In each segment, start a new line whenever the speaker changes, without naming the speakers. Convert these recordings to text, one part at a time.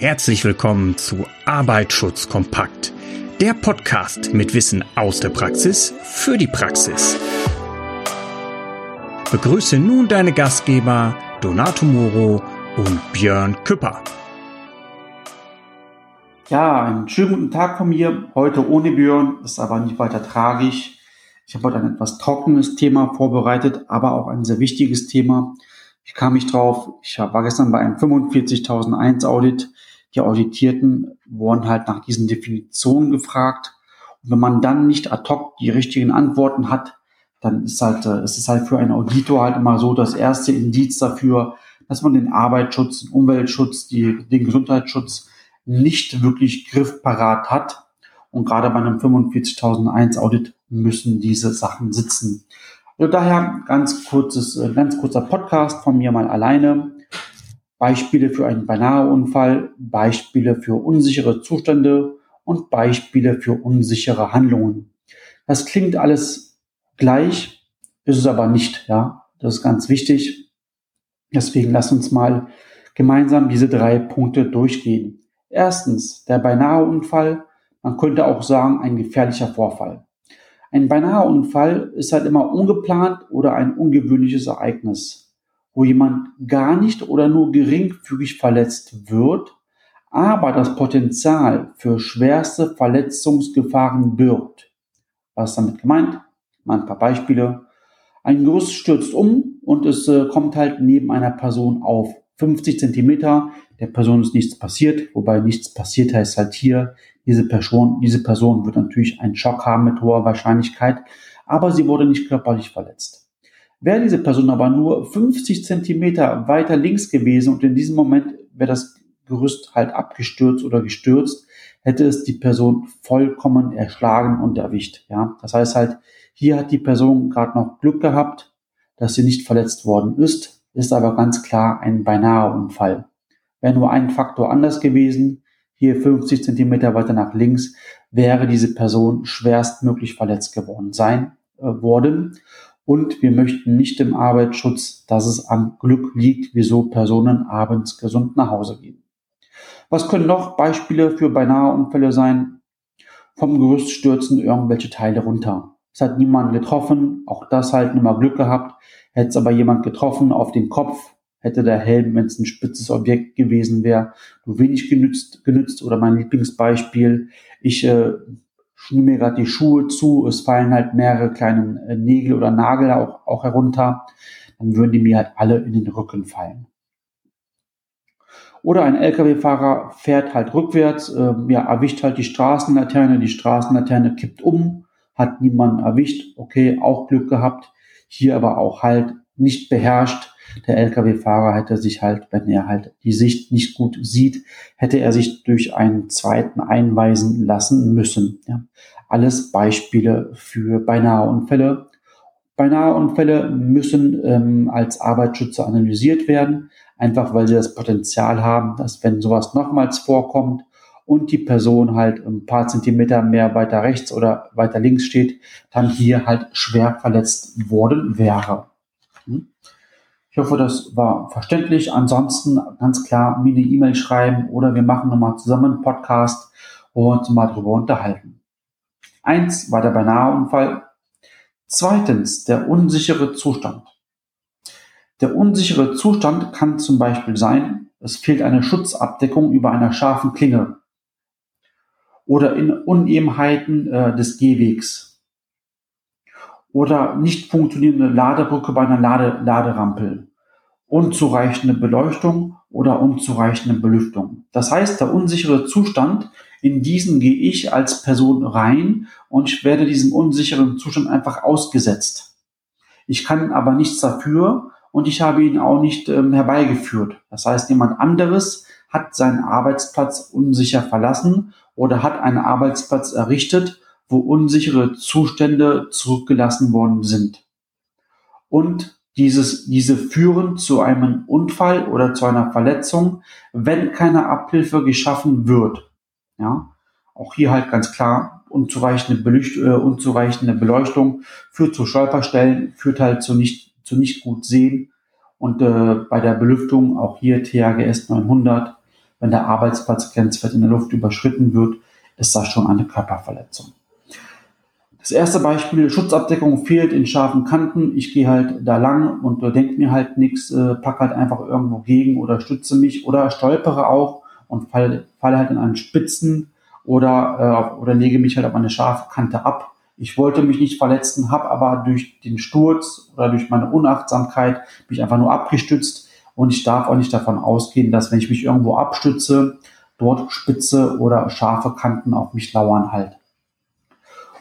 Herzlich willkommen zu Arbeitsschutz kompakt, der Podcast mit Wissen aus der Praxis für die Praxis. Begrüße nun deine Gastgeber Donato Moro und Björn Küpper.
Ja, einen schönen guten Tag von mir. Heute ohne Björn, ist aber nicht weiter tragisch. Ich habe heute ein etwas trockenes Thema vorbereitet, aber auch ein sehr wichtiges Thema. Ich kam nicht drauf. Ich war gestern bei einem 45.001 Audit. Die Auditierten wurden halt nach diesen Definitionen gefragt. Und wenn man dann nicht ad hoc die richtigen Antworten hat, dann ist halt, äh, ist es halt für einen Auditor halt immer so das erste Indiz dafür, dass man den Arbeitsschutz, den Umweltschutz, die, den Gesundheitsschutz nicht wirklich griffparat hat. Und gerade bei einem 45.001 Audit müssen diese Sachen sitzen. Also daher ganz kurzes, äh, ganz kurzer Podcast von mir mal alleine. Beispiele für einen Beinaheunfall, Beispiele für unsichere Zustände und Beispiele für unsichere Handlungen. Das klingt alles gleich, ist es aber nicht, ja. Das ist ganz wichtig. Deswegen lass uns mal gemeinsam diese drei Punkte durchgehen. Erstens, der Beinaheunfall. Man könnte auch sagen, ein gefährlicher Vorfall. Ein Beinaheunfall ist halt immer ungeplant oder ein ungewöhnliches Ereignis, wo jemand gar nicht oder nur geringfügig verletzt wird, aber das Potenzial für schwerste Verletzungsgefahren birgt. Was ist damit gemeint? Mal ein paar Beispiele. Ein Gerüst stürzt um und es äh, kommt halt neben einer Person auf. 50 Zentimeter, der Person ist nichts passiert, wobei nichts passiert heißt halt hier, diese Person, diese Person wird natürlich einen Schock haben mit hoher Wahrscheinlichkeit, aber sie wurde nicht körperlich verletzt. Wäre diese Person aber nur 50 Zentimeter weiter links gewesen und in diesem Moment wäre das Gerüst halt abgestürzt oder gestürzt, hätte es die Person vollkommen erschlagen und erwischt. Ja, das heißt halt, hier hat die Person gerade noch Glück gehabt, dass sie nicht verletzt worden ist, ist aber ganz klar ein beinahe Unfall. Wäre nur ein Faktor anders gewesen, hier 50 Zentimeter weiter nach links, wäre diese Person schwerstmöglich verletzt geworden sein äh, worden. Und wir möchten nicht im Arbeitsschutz, dass es am Glück liegt, wieso Personen abends gesund nach Hause gehen. Was können noch Beispiele für beinahe Unfälle sein? Vom Gerüst stürzen irgendwelche Teile runter. Es hat niemanden getroffen, auch das halt immer Glück gehabt. Hätte es aber jemand getroffen auf den Kopf, hätte der Helm, wenn es ein spitzes Objekt gewesen wäre, nur wenig genützt, genützt. Oder mein Lieblingsbeispiel, ich äh, schnür mir gerade die Schuhe zu, es fallen halt mehrere kleine äh, Nägel oder Nagel auch, auch herunter, dann würden die mir halt alle in den Rücken fallen. Oder ein Lkw-Fahrer fährt halt rückwärts, äh, ja, erwischt halt die Straßenlaterne, die Straßenlaterne kippt um, hat niemanden erwischt, okay, auch Glück gehabt, hier aber auch halt nicht beherrscht, der Lkw-Fahrer hätte sich halt, wenn er halt die Sicht nicht gut sieht, hätte er sich durch einen zweiten einweisen lassen müssen. Ja. Alles Beispiele für beinahe Unfälle. Beinahe Unfälle müssen ähm, als Arbeitsschützer analysiert werden, einfach weil sie das Potenzial haben, dass wenn sowas nochmals vorkommt und die Person halt ein paar Zentimeter mehr weiter rechts oder weiter links steht, dann hier halt schwer verletzt worden wäre. Hm? Ich hoffe, das war verständlich. Ansonsten ganz klar mir eine E-Mail schreiben oder wir machen nochmal zusammen einen Podcast und mal drüber unterhalten. Eins war der Beinaheunfall. Zweitens der unsichere Zustand. Der unsichere Zustand kann zum Beispiel sein, es fehlt eine Schutzabdeckung über einer scharfen Klinge oder in Unebenheiten äh, des Gehwegs oder nicht funktionierende Ladebrücke bei einer Lade Laderampel, unzureichende Beleuchtung oder unzureichende Belüftung. Das heißt, der unsichere Zustand, in diesen gehe ich als Person rein und ich werde diesem unsicheren Zustand einfach ausgesetzt. Ich kann aber nichts dafür und ich habe ihn auch nicht ähm, herbeigeführt. Das heißt, jemand anderes hat seinen Arbeitsplatz unsicher verlassen oder hat einen Arbeitsplatz errichtet wo unsichere Zustände zurückgelassen worden sind. Und dieses, diese führen zu einem Unfall oder zu einer Verletzung, wenn keine Abhilfe geschaffen wird. Ja, auch hier halt ganz klar, unzureichende, Belücht, äh, unzureichende Beleuchtung führt zu Stolperstellen, führt halt zu nicht, zu nicht gut sehen. Und äh, bei der Belüftung, auch hier THGS 900, wenn der Arbeitsplatzgrenzwert in der Luft überschritten wird, ist das schon eine Körperverletzung. Das erste Beispiel, Schutzabdeckung fehlt in scharfen Kanten. Ich gehe halt da lang und denke mir halt nichts, äh, pack halt einfach irgendwo gegen oder stütze mich oder stolpere auch und falle fall halt in einen Spitzen oder, äh, oder lege mich halt auf eine scharfe Kante ab. Ich wollte mich nicht verletzen, habe aber durch den Sturz oder durch meine Unachtsamkeit mich einfach nur abgestützt und ich darf auch nicht davon ausgehen, dass wenn ich mich irgendwo abstütze, dort spitze oder scharfe Kanten auf mich lauern halt.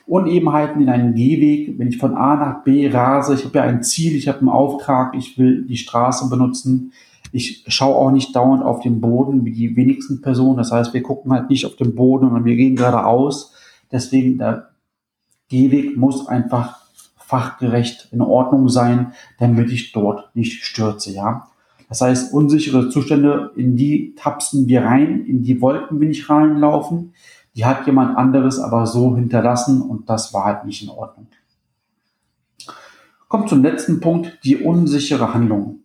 Unebenheiten in einem Gehweg, wenn ich von A nach B rase, ich habe ja ein Ziel, ich habe einen Auftrag, ich will die Straße benutzen. Ich schaue auch nicht dauernd auf den Boden wie die wenigsten Personen. Das heißt, wir gucken halt nicht auf den Boden, sondern wir gehen geradeaus. Deswegen, der Gehweg muss einfach fachgerecht in Ordnung sein, damit ich dort nicht stürze, ja. Das heißt, unsichere Zustände, in die tapsen wir rein, in die wollten wir nicht reinlaufen die hat jemand anderes aber so hinterlassen und das war halt nicht in Ordnung. Kommt zum letzten Punkt, die unsichere Handlung.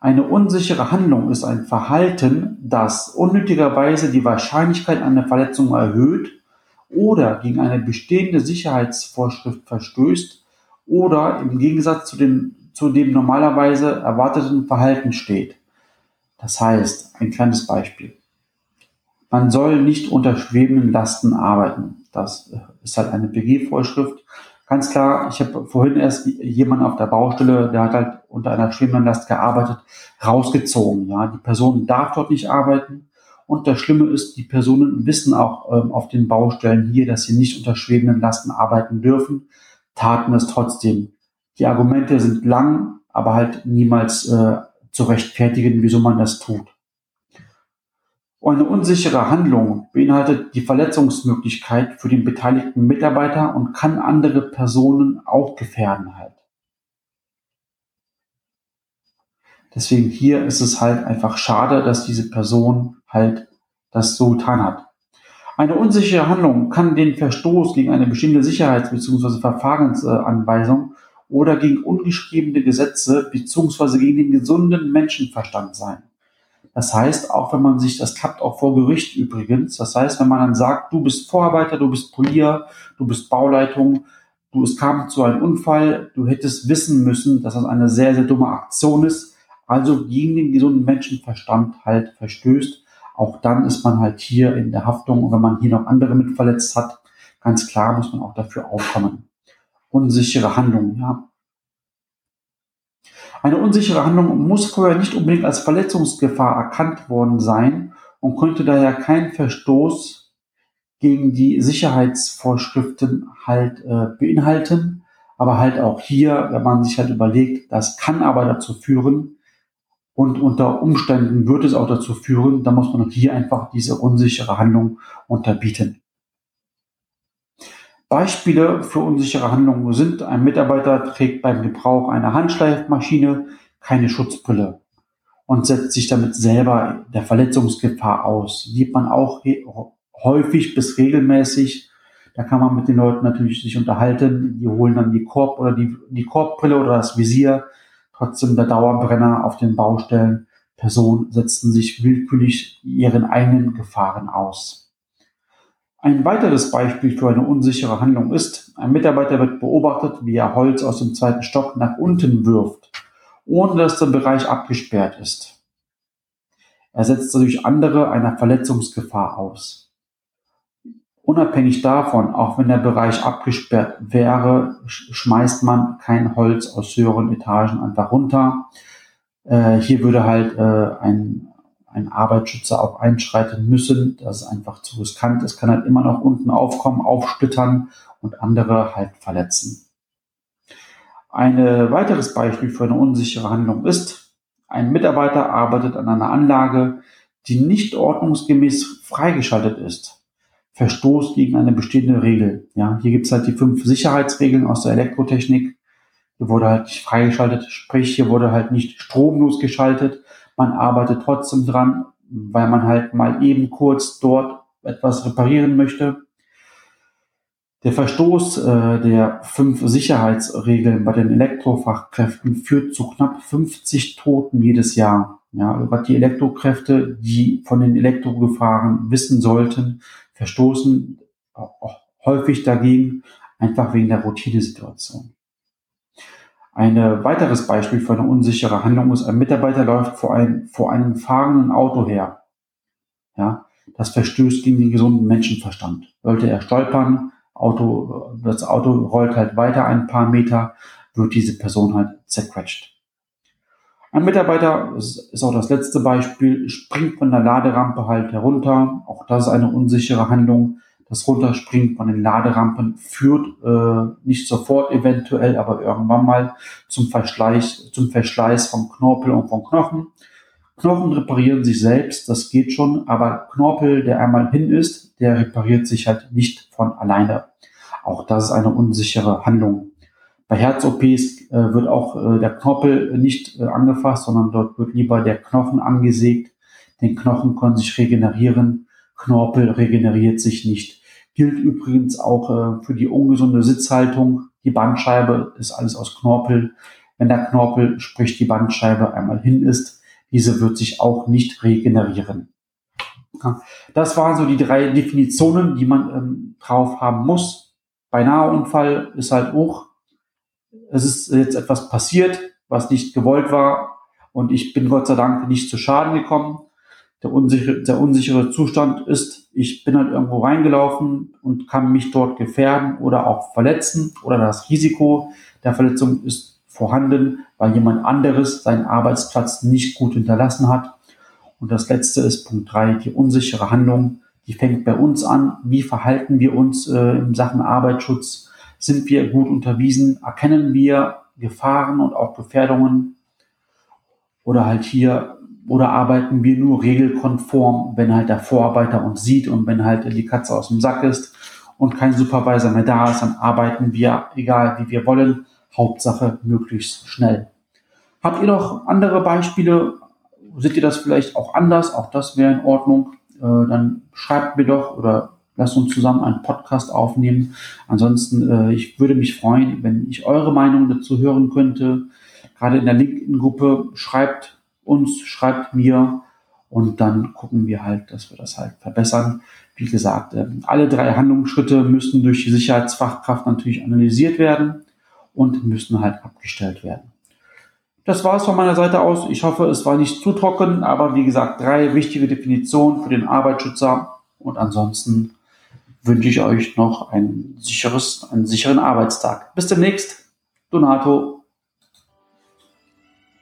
Eine unsichere Handlung ist ein Verhalten, das unnötigerweise die Wahrscheinlichkeit einer Verletzung erhöht oder gegen eine bestehende Sicherheitsvorschrift verstößt oder im Gegensatz zu dem, zu dem normalerweise erwarteten Verhalten steht. Das heißt, ein kleines Beispiel. Man soll nicht unter schwebenden Lasten arbeiten. Das ist halt eine BG-Vorschrift. Ganz klar, ich habe vorhin erst jemanden auf der Baustelle, der hat halt unter einer schwebenden Last gearbeitet, rausgezogen. Ja, die Person darf dort nicht arbeiten. Und das Schlimme ist, die Personen wissen auch ähm, auf den Baustellen hier, dass sie nicht unter schwebenden Lasten arbeiten dürfen, taten es trotzdem. Die Argumente sind lang, aber halt niemals äh, zu rechtfertigen, wieso man das tut. Eine unsichere Handlung beinhaltet die Verletzungsmöglichkeit für den beteiligten Mitarbeiter und kann andere Personen auch gefährden halt. Deswegen hier ist es halt einfach schade, dass diese Person halt das so getan hat. Eine unsichere Handlung kann den Verstoß gegen eine bestimmte Sicherheits- bzw. Verfahrensanweisung oder gegen ungeschriebene Gesetze bzw. gegen den gesunden Menschenverstand sein. Das heißt, auch wenn man sich, das klappt auch vor Gericht übrigens, das heißt, wenn man dann sagt, du bist Vorarbeiter, du bist Polier, du bist Bauleitung, du, es kam zu einem Unfall, du hättest wissen müssen, dass das eine sehr, sehr dumme Aktion ist, also gegen den gesunden Menschenverstand halt verstößt, auch dann ist man halt hier in der Haftung und wenn man hier noch andere mit verletzt hat, ganz klar muss man auch dafür aufkommen. Unsichere Handlungen, ja. Eine unsichere Handlung muss vorher nicht unbedingt als Verletzungsgefahr erkannt worden sein und könnte daher keinen Verstoß gegen die Sicherheitsvorschriften halt äh, beinhalten. Aber halt auch hier, wenn man sich halt überlegt, das kann aber dazu führen und unter Umständen wird es auch dazu führen, da muss man hier einfach diese unsichere Handlung unterbieten. Beispiele für unsichere Handlungen sind, ein Mitarbeiter trägt beim Gebrauch einer Handschleifmaschine keine Schutzbrille und setzt sich damit selber der Verletzungsgefahr aus. Sieht man auch häufig bis regelmäßig. Da kann man mit den Leuten natürlich sich unterhalten. Die holen dann die Korb oder die, die Korbbrille oder das Visier. Trotzdem der Dauerbrenner auf den Baustellen. Personen setzen sich willkürlich ihren eigenen Gefahren aus. Ein weiteres Beispiel für eine unsichere Handlung ist, ein Mitarbeiter wird beobachtet, wie er Holz aus dem zweiten Stock nach unten wirft, ohne dass der Bereich abgesperrt ist. Er setzt dadurch andere einer Verletzungsgefahr aus. Unabhängig davon, auch wenn der Bereich abgesperrt wäre, schmeißt man kein Holz aus höheren Etagen einfach runter. Äh, hier würde halt äh, ein ein Arbeitsschützer auch einschreiten müssen. Das ist einfach zu riskant. Es kann halt immer noch unten aufkommen, aufsplittern und andere halt verletzen. Ein weiteres Beispiel für eine unsichere Handlung ist, ein Mitarbeiter arbeitet an einer Anlage, die nicht ordnungsgemäß freigeschaltet ist. Verstoß gegen eine bestehende Regel. Ja, hier gibt es halt die fünf Sicherheitsregeln aus der Elektrotechnik. Hier wurde halt nicht freigeschaltet, sprich hier wurde halt nicht stromlos geschaltet, man arbeitet trotzdem dran, weil man halt mal eben kurz dort etwas reparieren möchte. Der Verstoß äh, der fünf Sicherheitsregeln bei den Elektrofachkräften führt zu knapp 50 Toten jedes Jahr. ja, über die Elektrokräfte, die von den Elektrogefahren wissen sollten, verstoßen häufig dagegen, einfach wegen der Routinesituation. Ein weiteres Beispiel für eine unsichere Handlung ist, ein Mitarbeiter läuft vor, ein, vor einem fahrenden Auto her. Ja, das verstößt gegen den gesunden Menschenverstand. Sollte er stolpern, Auto, das Auto rollt halt weiter ein paar Meter, wird diese Person halt zerquetscht. Ein Mitarbeiter, das ist auch das letzte Beispiel, springt von der Laderampe halt herunter. Auch das ist eine unsichere Handlung. Das Runterspringen von den Laderampen führt äh, nicht sofort eventuell, aber irgendwann mal zum Verschleiß, zum Verschleiß von Knorpel und von Knochen. Knochen reparieren sich selbst, das geht schon, aber Knorpel, der einmal hin ist, der repariert sich halt nicht von alleine. Auch das ist eine unsichere Handlung. Bei Herz-OPs äh, wird auch äh, der Knorpel nicht äh, angefasst, sondern dort wird lieber der Knochen angesägt. Den Knochen können sich regenerieren, Knorpel regeneriert sich nicht. Gilt übrigens auch äh, für die ungesunde Sitzhaltung. Die Bandscheibe ist alles aus Knorpel. Wenn der Knorpel, sprich die Bandscheibe, einmal hin ist, diese wird sich auch nicht regenerieren. Das waren so die drei Definitionen, die man ähm, drauf haben muss. Bei Nahunfall ist halt auch es ist jetzt etwas passiert, was nicht gewollt war und ich bin Gott sei Dank nicht zu Schaden gekommen. Der unsichere, der unsichere Zustand ist, ich bin halt irgendwo reingelaufen und kann mich dort gefährden oder auch verletzen oder das Risiko der Verletzung ist vorhanden, weil jemand anderes seinen Arbeitsplatz nicht gut hinterlassen hat. Und das letzte ist Punkt drei: die unsichere Handlung. Die fängt bei uns an. Wie verhalten wir uns äh, in Sachen Arbeitsschutz? Sind wir gut unterwiesen? Erkennen wir Gefahren und auch Gefährdungen? Oder halt hier, oder arbeiten wir nur regelkonform, wenn halt der Vorarbeiter uns sieht und wenn halt die Katze aus dem Sack ist und kein Supervisor mehr da ist, dann arbeiten wir, egal wie wir wollen, Hauptsache möglichst schnell. Habt ihr noch andere Beispiele? Seht ihr das vielleicht auch anders? Auch das wäre in Ordnung. Äh, dann schreibt mir doch oder Lasst uns zusammen einen Podcast aufnehmen. Ansonsten, äh, ich würde mich freuen, wenn ich eure Meinung dazu hören könnte. Gerade in der LinkedIn-Gruppe schreibt uns, schreibt mir und dann gucken wir halt, dass wir das halt verbessern. Wie gesagt, äh, alle drei Handlungsschritte müssen durch die Sicherheitsfachkraft natürlich analysiert werden und müssen halt abgestellt werden. Das war es von meiner Seite aus. Ich hoffe, es war nicht zu trocken, aber wie gesagt, drei wichtige Definitionen für den Arbeitsschützer und ansonsten wünsche ich euch noch ein sicheres, einen sicheren Arbeitstag. Bis demnächst. Donato.